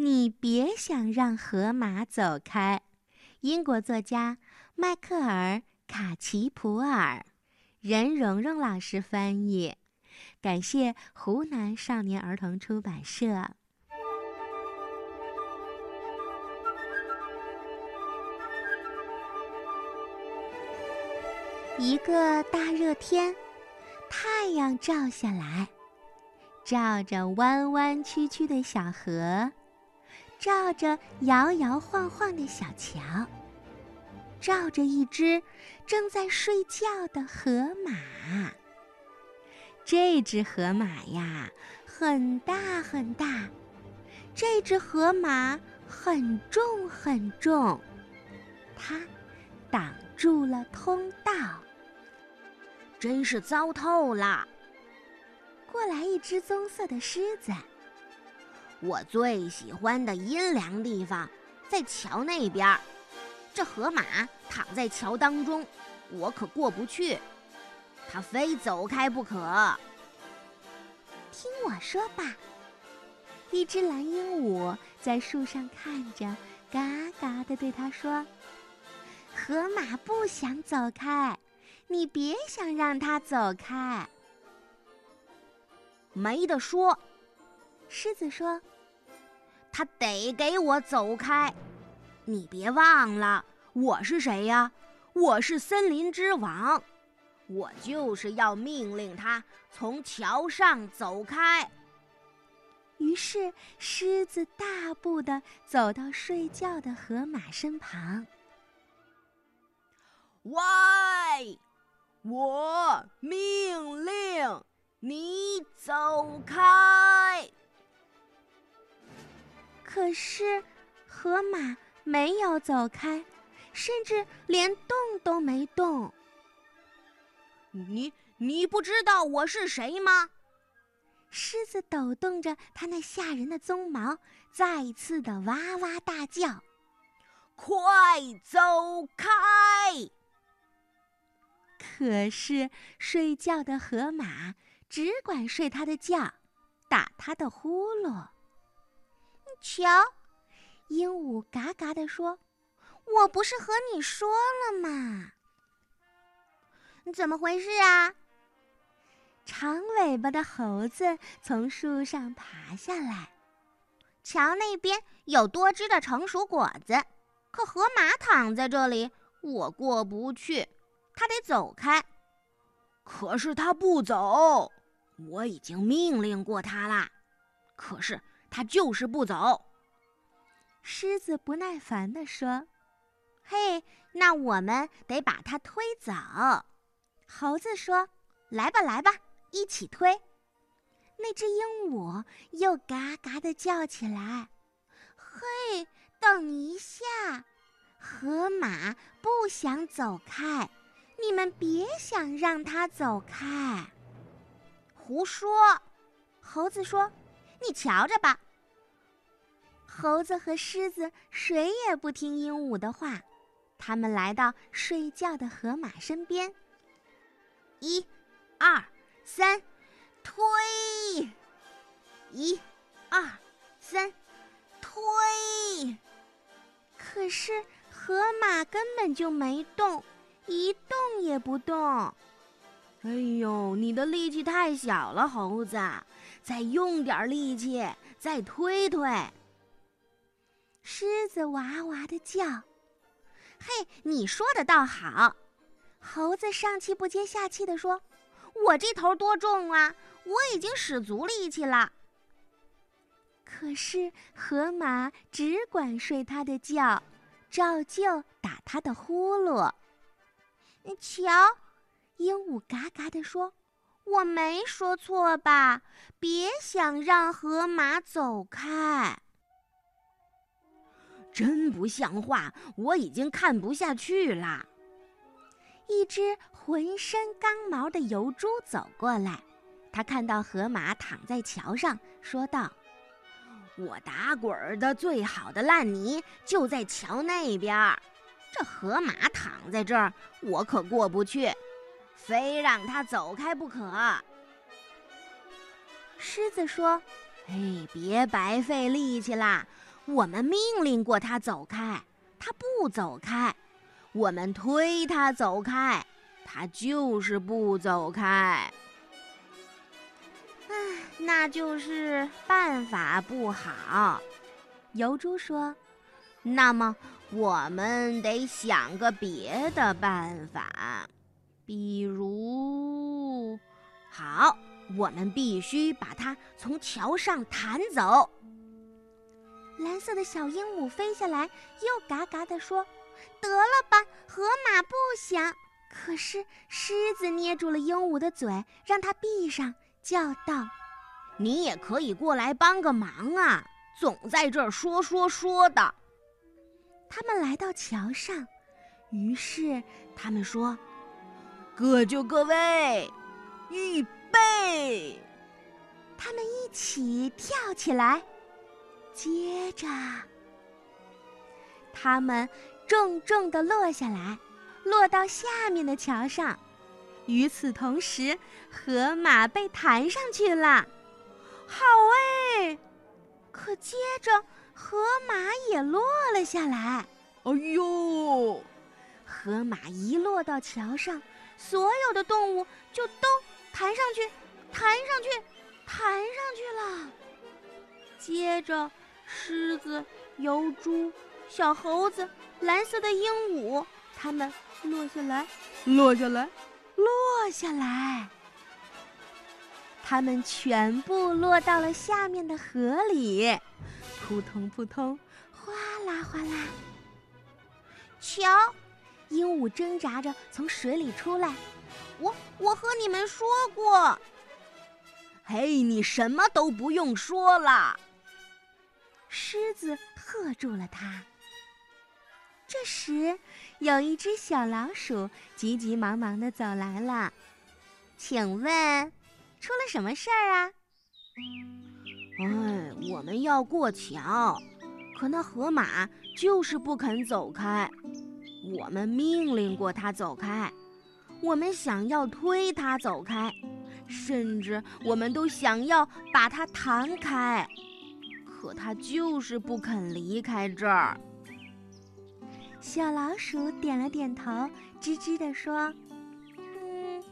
你别想让河马走开。英国作家迈克尔·卡奇普尔，任蓉蓉老师翻译，感谢湖南少年儿童出版社。一个大热天，太阳照下来，照着弯弯曲曲的小河。照着摇摇晃晃的小桥，照着一只正在睡觉的河马。这只河马呀，很大很大。这只河马很重很重，它挡住了通道，真是糟透了。过来一只棕色的狮子。我最喜欢的阴凉地方，在桥那边儿。这河马躺在桥当中，我可过不去，它非走开不可。听我说吧，一只蓝鹦鹉在树上看着，嘎嘎地对他说：“河马不想走开，你别想让它走开。”没得说。狮子说：“他得给我走开！你别忘了，我是谁呀？我是森林之王，我就是要命令他从桥上走开。”于是，狮子大步的走到睡觉的河马身旁。“喂，我命令你走开！”可是，河马没有走开，甚至连动都没动。你你不知道我是谁吗？狮子抖动着它那吓人的鬃毛，再次的哇哇大叫：“快走开！”可是睡觉的河马只管睡它的觉，打它的呼噜。瞧，鹦鹉嘎嘎地说：“我不是和你说了吗？怎么回事啊？”长尾巴的猴子从树上爬下来，瞧那边有多汁的成熟果子，可河马躺在这里，我过不去，它得走开。可是它不走，我已经命令过它啦。可是。他就是不走。狮子不耐烦地说：“嘿，那我们得把它推走。”猴子说：“来吧，来吧，一起推。”那只鹦鹉又嘎嘎地叫起来：“嘿，等一下，河马不想走开，你们别想让它走开。”胡说！猴子说。你瞧着吧。猴子和狮子谁也不听鹦鹉的话，他们来到睡觉的河马身边。一、二、三，推！一、二、三，推！可是河马根本就没动，一动也不动。哎呦，你的力气太小了，猴子。再用点力气，再推推。狮子哇哇的叫。嘿，你说的倒好。猴子上气不接下气的说：“我这头多重啊？我已经使足力气了。”可是河马只管睡它的觉，照旧打它的呼噜。瞧，鹦鹉嘎嘎地说。我没说错吧？别想让河马走开！真不像话！我已经看不下去啦。一只浑身刚毛的油猪走过来，他看到河马躺在桥上，说道：“我打滚的最好的烂泥就在桥那边，这河马躺在这儿，我可过不去。”非让他走开不可。狮子说：“哎，别白费力气啦，我们命令过他走开，他不走开；我们推他走开，他就是不走开。唉，那就是办法不好。油猪说：“那么我们得想个别的办法，比如……好，我们必须把它从桥上弹走。”蓝色的小鹦鹉飞下来，又嘎嘎地说：“得了吧，河马不想。”可是狮子捏住了鹦鹉的嘴，让它闭上，叫道：“你也可以过来帮个忙啊！总在这儿说说说的。”他们来到桥上，于是他们说：“各就各位，预备！”他们一起跳起来。接着，他们重重地落下来，落到下面的桥上。与此同时，河马被弹上去了。好哎！可接着，河马也落了下来。哎呦！河马一落到桥上，所有的动物就都弹上去，弹上去，弹上去了。接着。狮子、油猪、小猴子、蓝色的鹦鹉，它们落下来，落下来，落下来。它们全部落到了下面的河里，扑通扑通，哗啦哗啦。瞧，鹦鹉挣扎着从水里出来。我我和你们说过，嘿，你什么都不用说了。狮子喝住了他。这时，有一只小老鼠急急忙忙的走来了，请问，出了什么事儿啊？哎，我们要过桥，可那河马就是不肯走开。我们命令过它走开，我们想要推它走开，甚至我们都想要把它弹开。可他就是不肯离开这儿。小老鼠点了点头，吱吱地说：“嗯，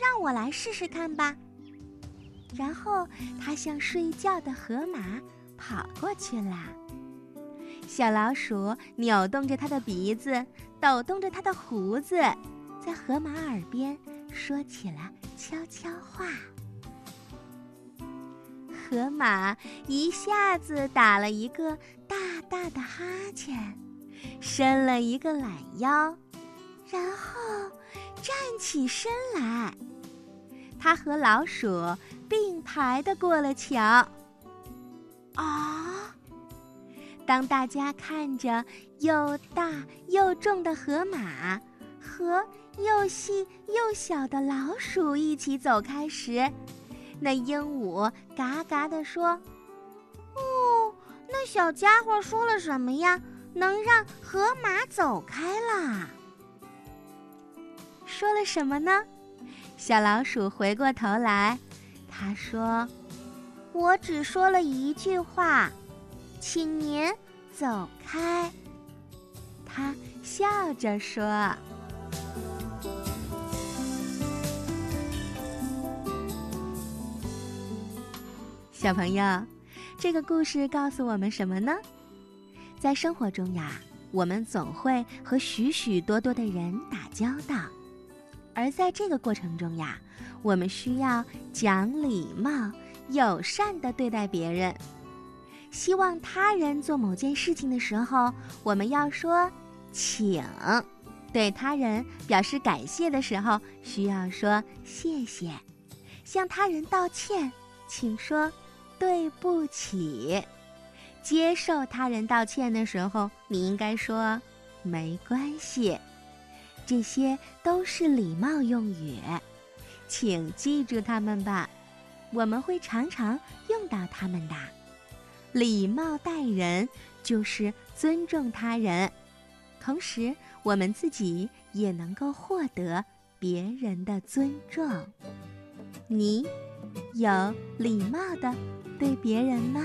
让我来试试看吧。”然后它向睡觉的河马跑过去了。小老鼠扭动着它的鼻子，抖动着他的胡子，在河马耳边说起了悄悄话。河马一下子打了一个大大的哈欠，伸了一个懒腰，然后站起身来。它和老鼠并排的过了桥。啊！当大家看着又大又重的河马和又细又小的老鼠一起走开时，那鹦鹉嘎嘎地说：“哦，那小家伙说了什么呀？能让河马走开啦？说了什么呢？”小老鼠回过头来，他说：“我只说了一句话，请您走开。”他笑着说。小朋友，这个故事告诉我们什么呢？在生活中呀，我们总会和许许多多的人打交道，而在这个过程中呀，我们需要讲礼貌、友善的对待别人。希望他人做某件事情的时候，我们要说“请”；对他人表示感谢的时候，需要说“谢谢”；向他人道歉，请说。对不起，接受他人道歉的时候，你应该说没关系。这些都是礼貌用语，请记住它们吧。我们会常常用到它们的。礼貌待人就是尊重他人，同时我们自己也能够获得别人的尊重。你有礼貌的。对别人吗？